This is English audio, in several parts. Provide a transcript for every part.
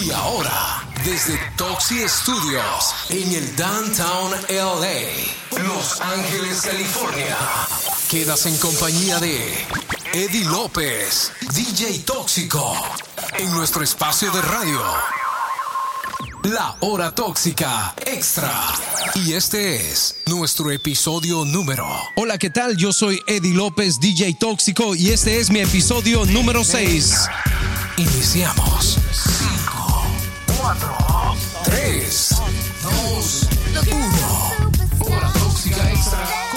Y ahora, desde Toxi Studios, en el Downtown LA, Los Ángeles, California, quedas en compañía de Eddie López, DJ Tóxico, en nuestro espacio de radio. La Hora Tóxica Extra. Y este es nuestro episodio número. Hola, ¿qué tal? Yo soy Eddie López, DJ Tóxico, y este es mi episodio número 6. Iniciamos. 5, 4, 3, 2, 1. Hora Tóxica Extra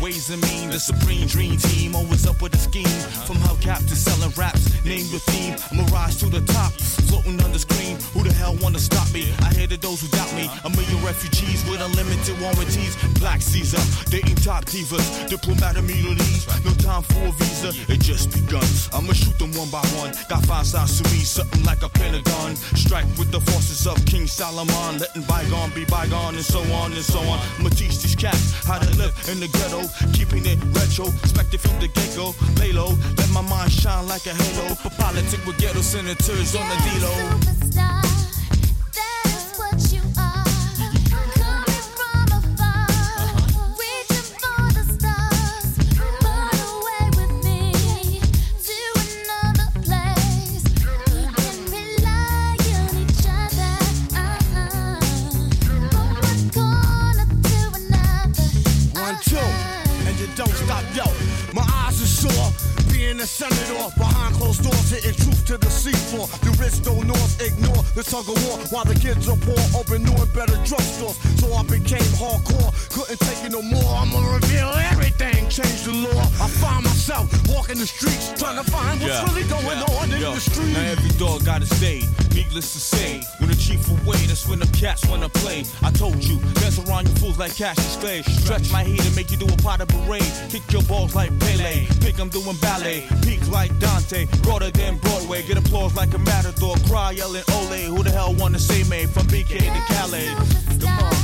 ways and mean. The supreme dream team always up with a scheme. From hubcap to selling raps, name your theme. I'ma to the top, floating on the screen. Who the hell wanna stop me? I hated those who doubt me. A million refugees with unlimited warranties. Black Caesar, dating top divas, diplomatic immunities. No time for a visa, it just begun. I'ma shoot them one by one. Got five sides to me, something like a pentagon. Strike with the forces of King Solomon, letting bygone be bygone, and so on and so on. I'ma teach these cats how to live in the ghetto, keeping it retro, expected from the get go. Lay low, let my mind shine like a halo. For politics with ghetto senators on the D-Lo. One, Being a senator behind closed doors, hitting truth to the seafloor. The rich don't north ignore the tug of war while the kids are poor, open new and better drugstores. So I became hardcore, couldn't take it no more. I'ma reveal everything, change the law. I find myself walking the streets, trying to find what's really going on in Yo, the street. Now every dog got his day. Needless to say, when the chief away, that's when the cats wanna play. I told you, dance around you fools like Cassius Clay. Stretch my heat and make you do a pot of parade. Kick your balls like Pele. Think I'm doing ballet. Peak like Dante. Broader than Broadway. Get applause like a matador. Cry yelling Ole. Who the hell wanna say me? From BK to Calais. Come on,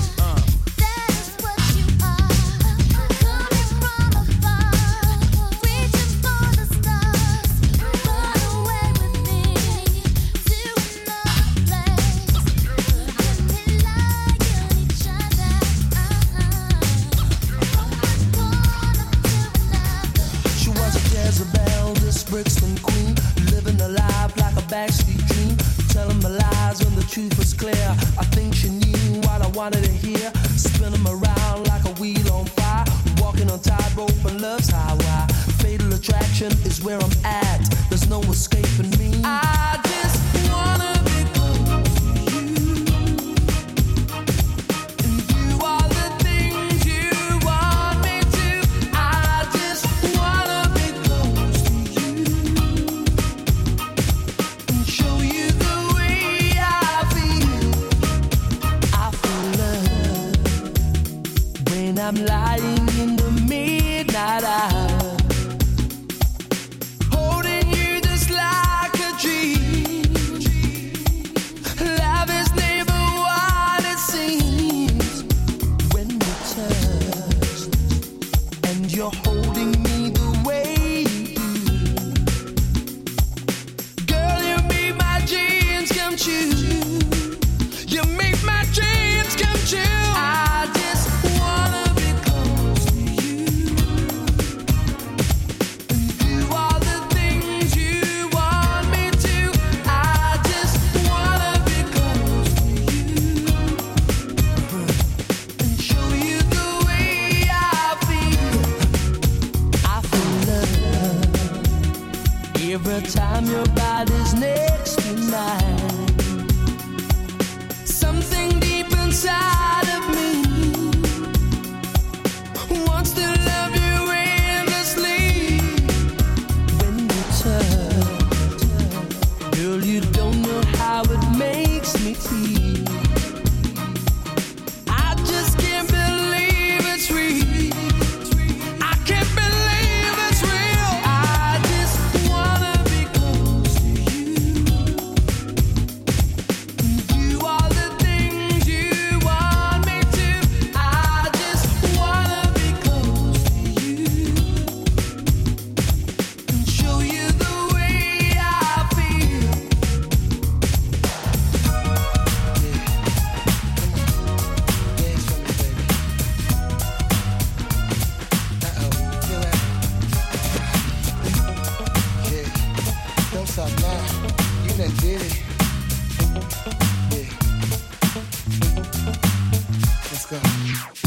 よし!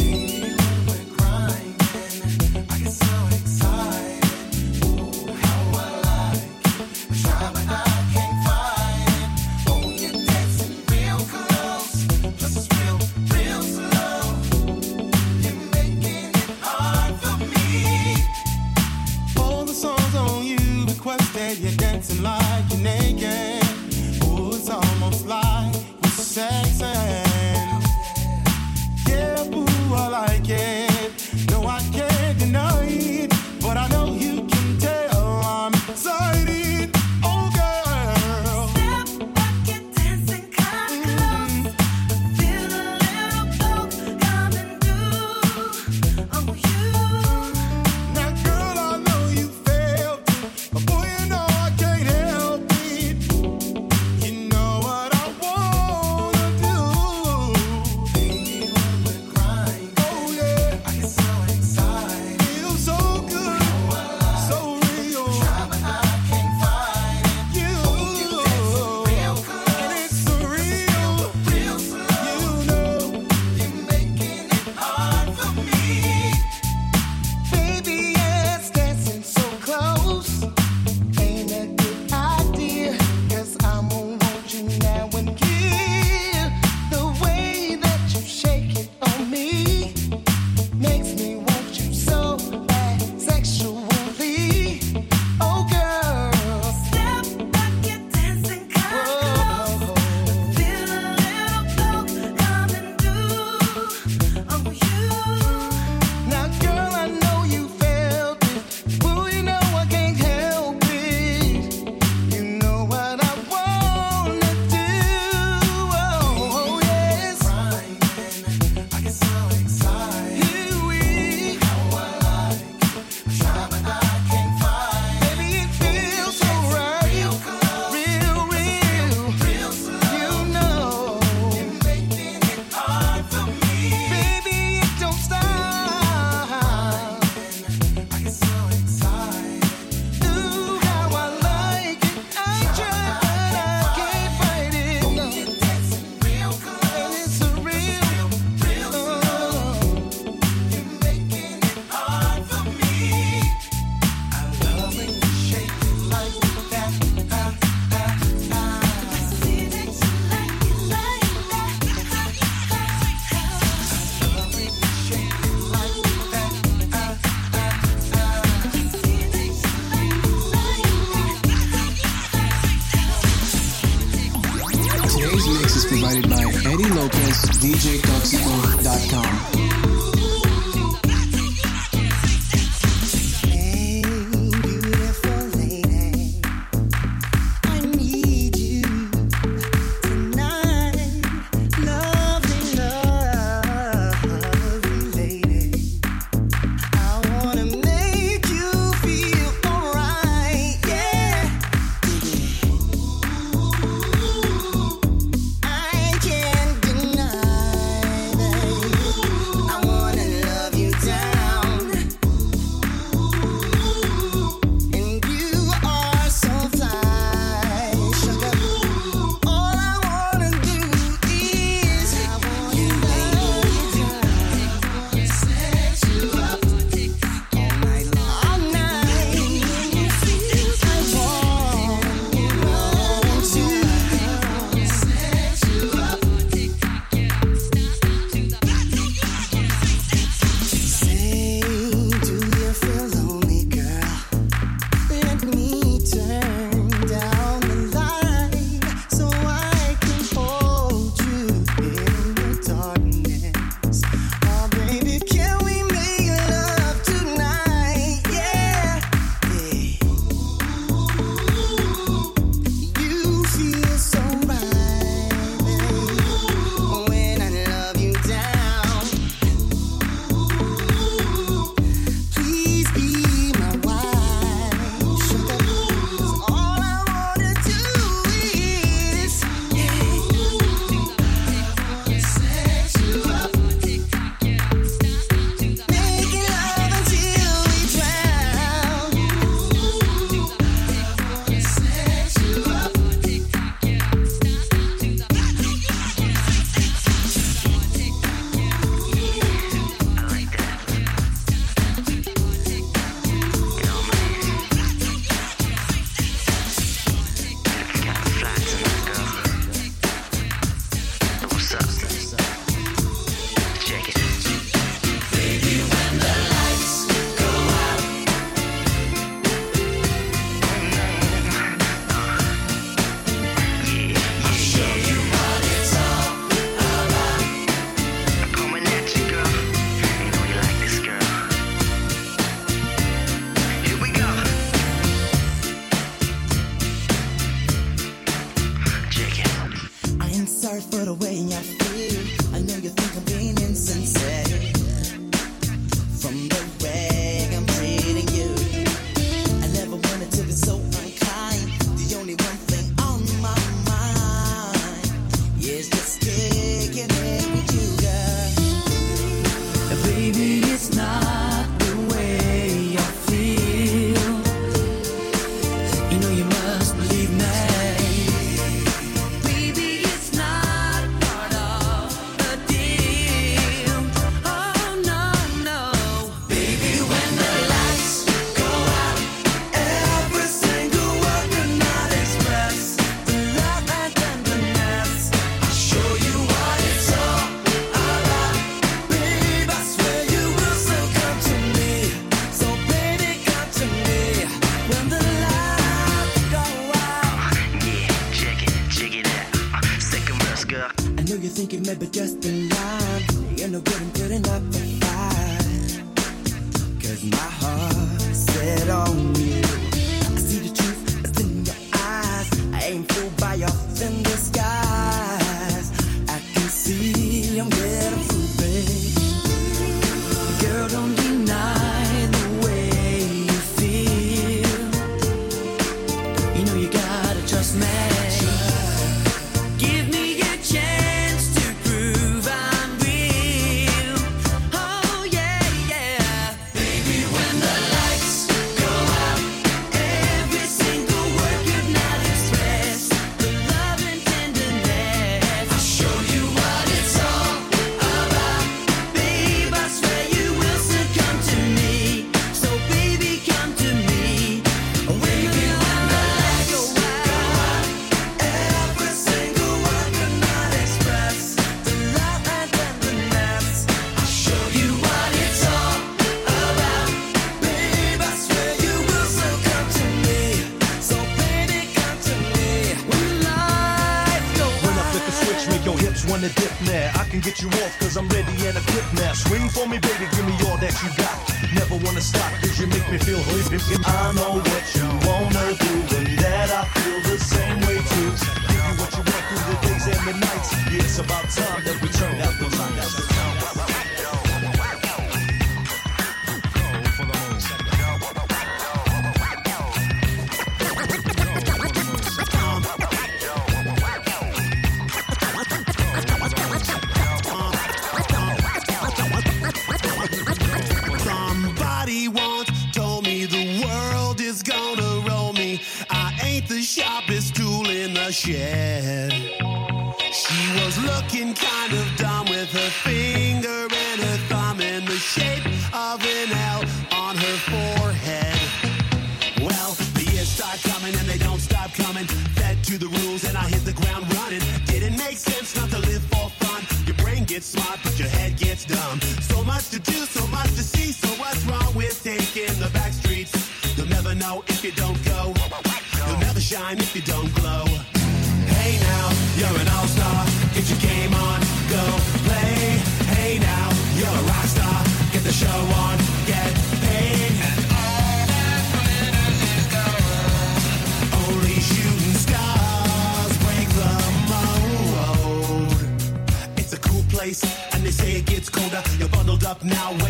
you think I'm being insincere? for me, baby, give me all that you got. Never wanna stop, cause you make me feel hood. I know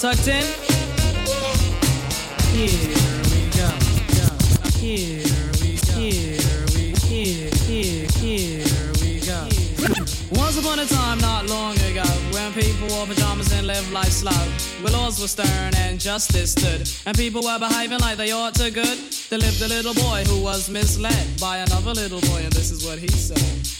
tucked in? Here we go. Here we go. Here we here here here we go. Once upon a time, not long ago, when people wore pajamas and lived life slow, where laws were stern and justice stood, and people were behaving like they ought to good. There lived a little boy who was misled by another little boy, and this is what he said.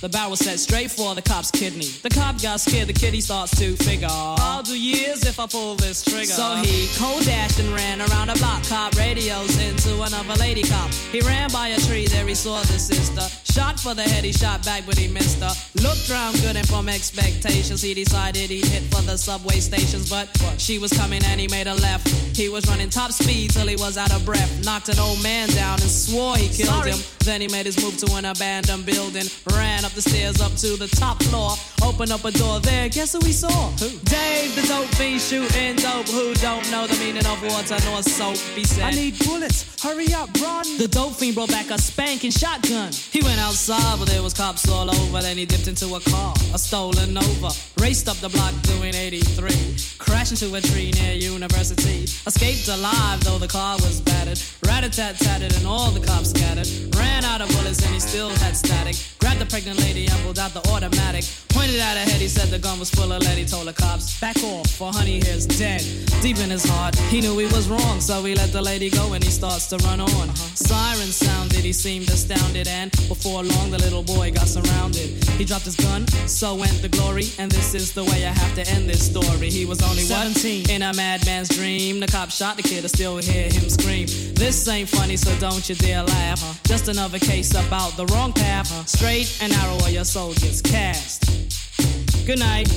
The barrel set straight for the cop's kidney. The cop got scared, the kitty starts to figure. I'll do years if I pull this trigger. So he cold dashed and ran around the block. Cop radios into another lady cop. He ran by a tree, there he saw the sister. Shot for the head, he shot back, but he missed her. Looked round good and from expectations, he decided he'd hit for the subway stations. But she was coming and he made a left. He was running top speed till he was out of breath. Knocked an old man down and swore he killed Sorry. him. Then he made his move to an abandoned building. Ran up the stairs up to the top floor. Opened up a door there. Guess who we saw? Who? Dave, the dope fiend shooting dope. Who don't know the meaning of water nor soap? He said, I need bullets. Hurry up, run. The dope fiend brought back a spanking shotgun. He went outside, but there was cops all over. Then he dipped into a car, a stolen Nova. Raced up the block doing 83. Crashed into a tree near University. Escaped alive, though the car was battered. Rat-a-tat-tatted and all the cops scattered. Ran out of bullets and he still had static. Grabbed the pregnant lady and pulled out the automatic. Pointed at her head, he said the gun was full of lead. He told the cops, back off, for honey here's dead. Deep in his heart, he knew he was wrong, so he let the lady go and he starts to run on. Uh-huh. Siren sounded, he seemed astounded, and before long the little boy got surrounded. He dropped his gun, so went the glory, and this is the way I have to end this story. He was only 17 what? in a madman's dream. The cop shot the kid, I still hear him scream. This ain't funny, so don't you dare laugh. Uh-huh. Just another case about the wrong path. Uh-huh. Straight and narrow, or your soul gets cast. Good night.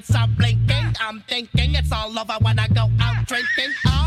lights are blinking. I'm thinking it's all over when I go out drinking. Oh.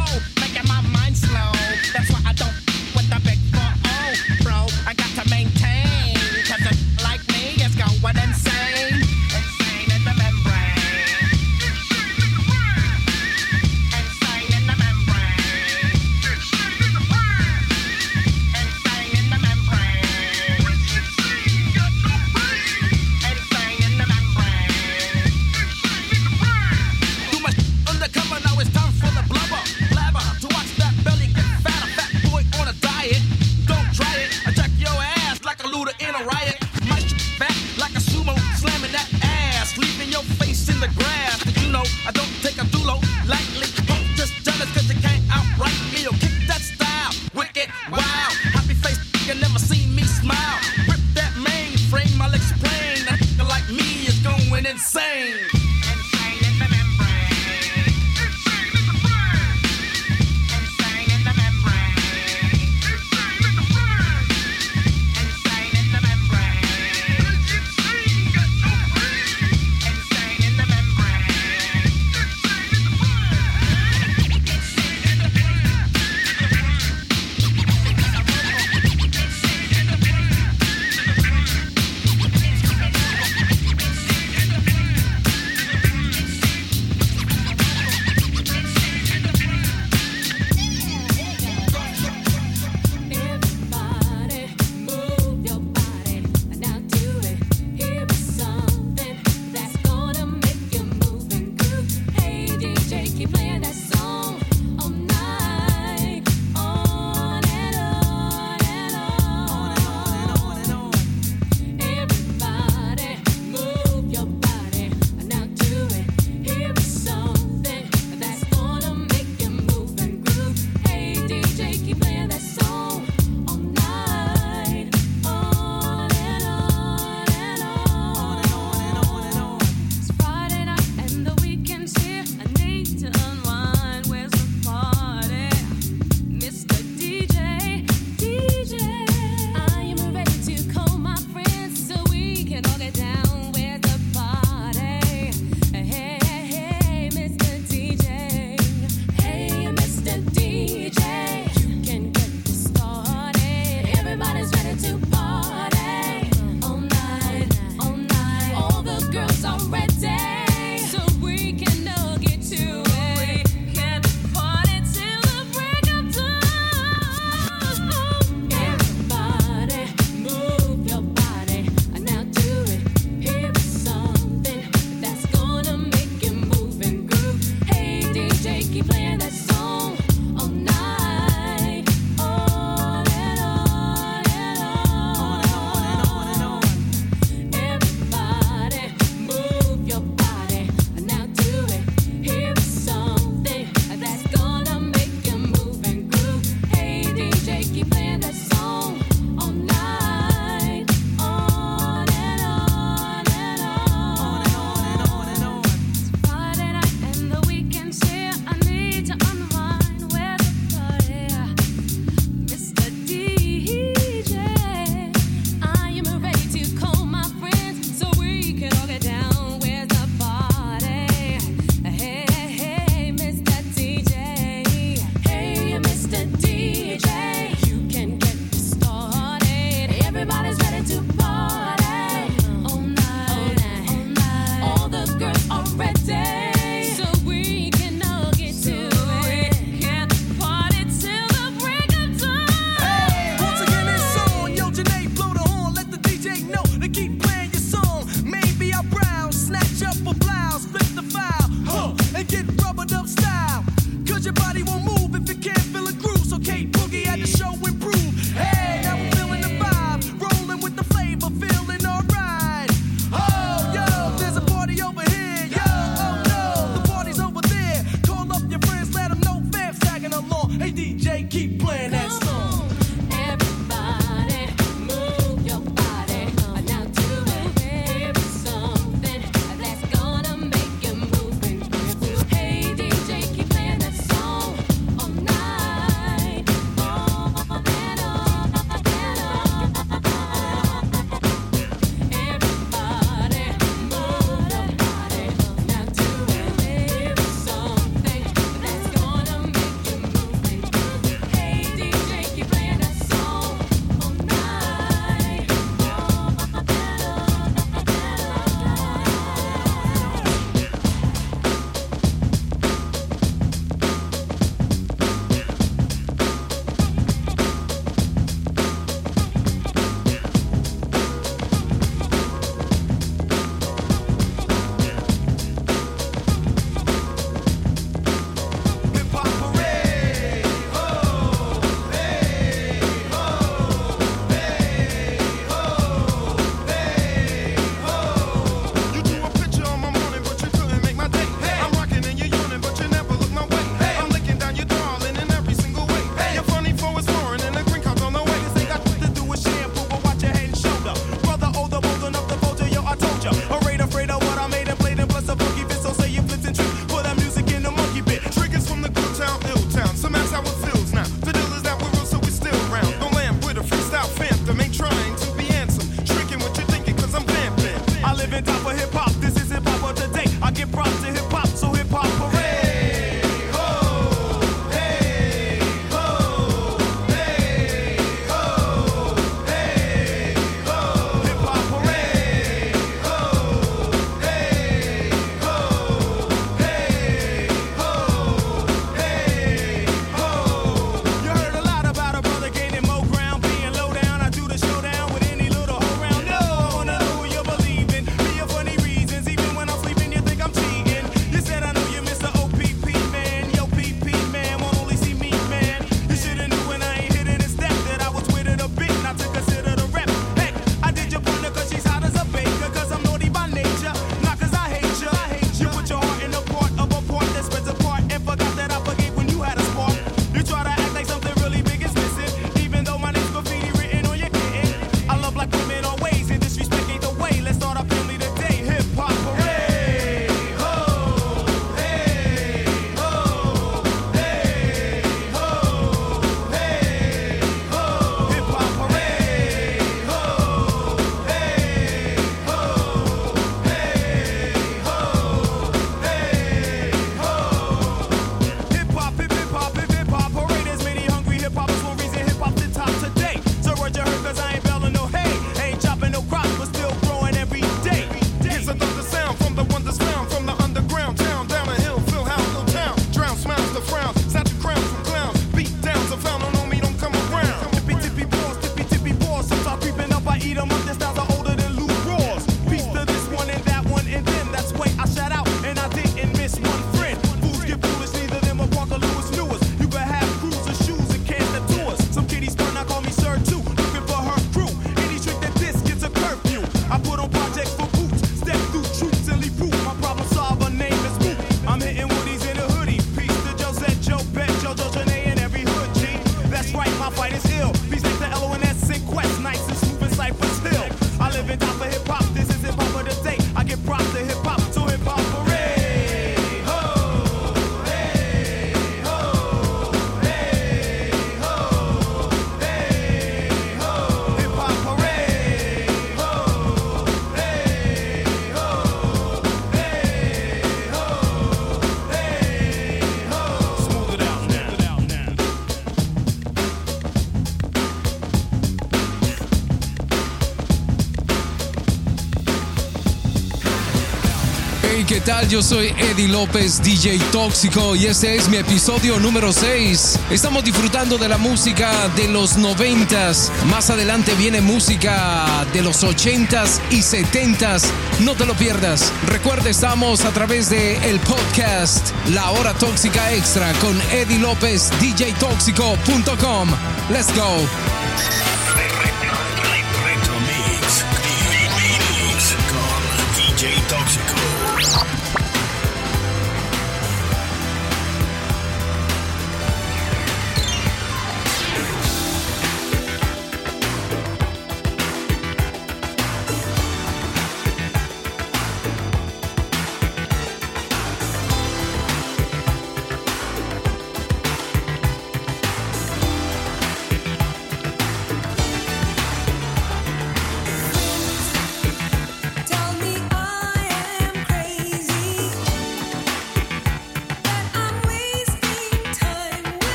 Yo soy Eddie López, DJ Tóxico, y este es mi episodio número 6. Estamos disfrutando de la música de los 90. Más adelante viene música de los 80s y 70s. No te lo pierdas. Recuerda, estamos a través de el podcast La Hora Tóxica Extra con Eddie López, DJ Tóxico.com. Let's go.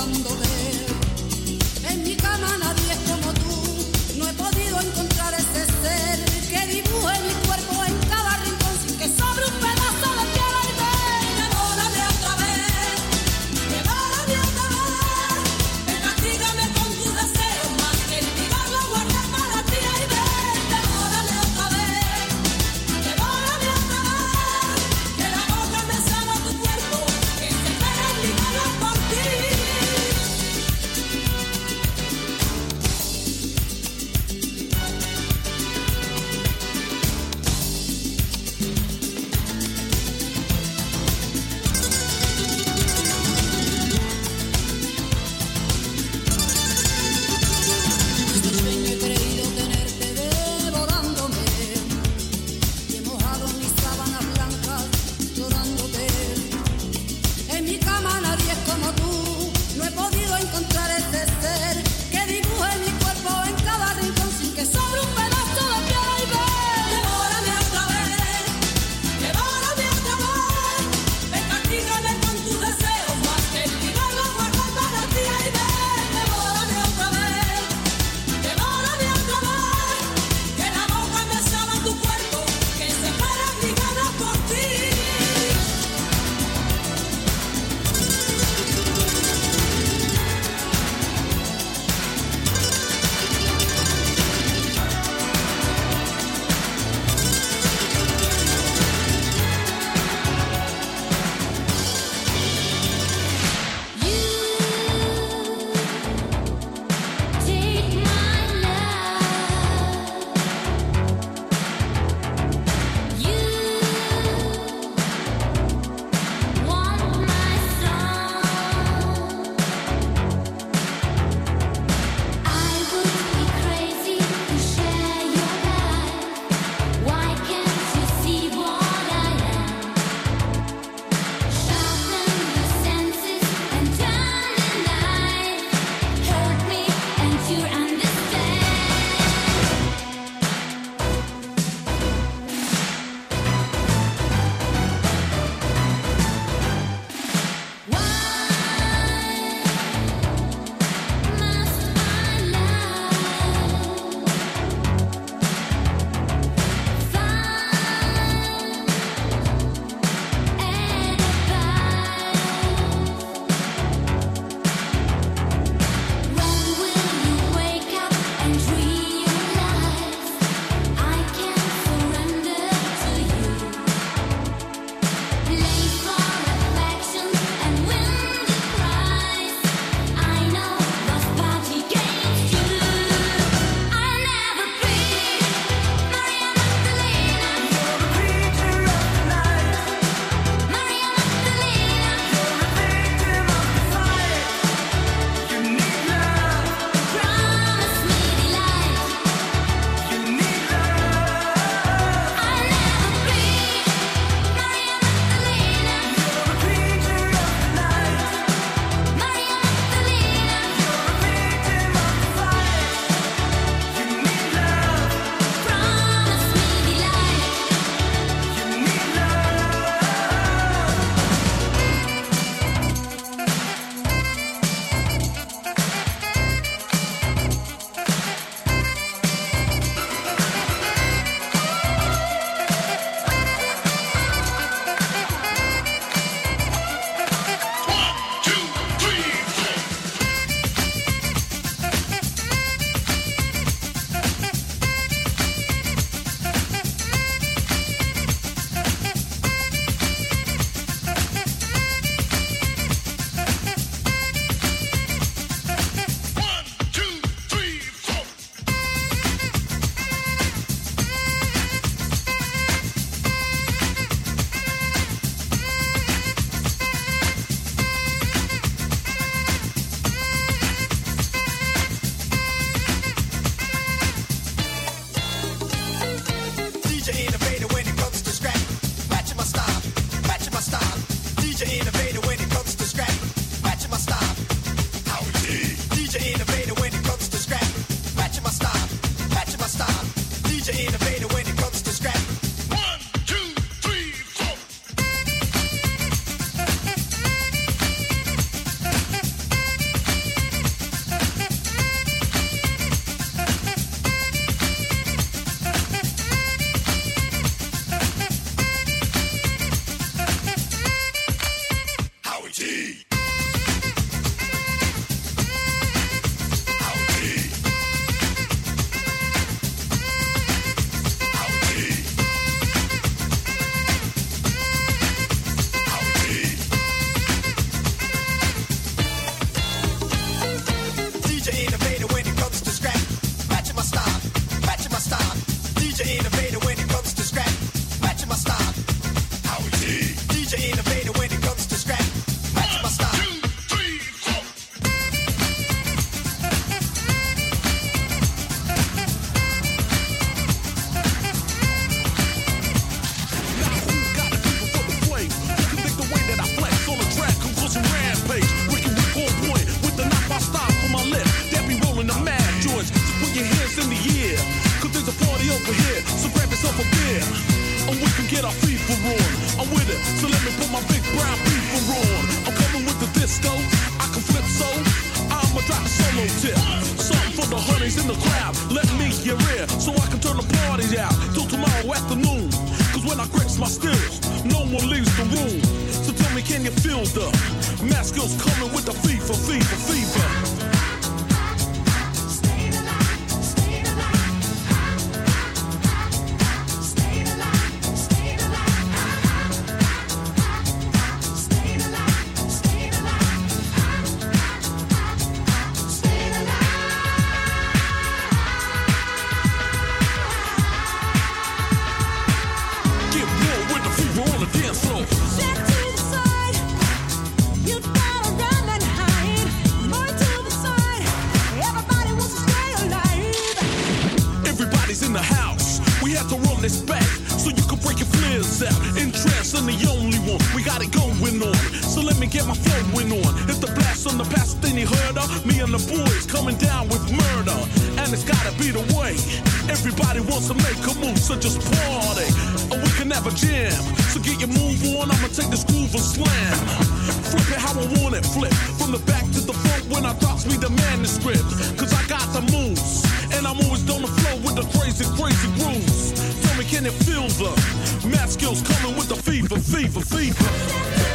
Buscando ver. future innovate when crazy, crazy grooves. Tell me, can it feel the math skills coming with the fever, fever, fever?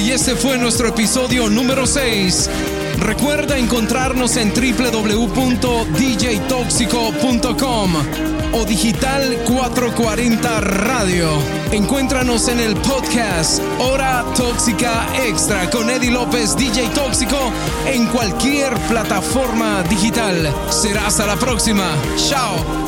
Y este fue nuestro episodio número 6. Recuerda encontrarnos en www.djtóxico.com o Digital 440 Radio. Encuéntranos en el podcast Hora Tóxica Extra con Eddie López, DJ Tóxico, en cualquier plataforma digital. Serás a la próxima. Chao.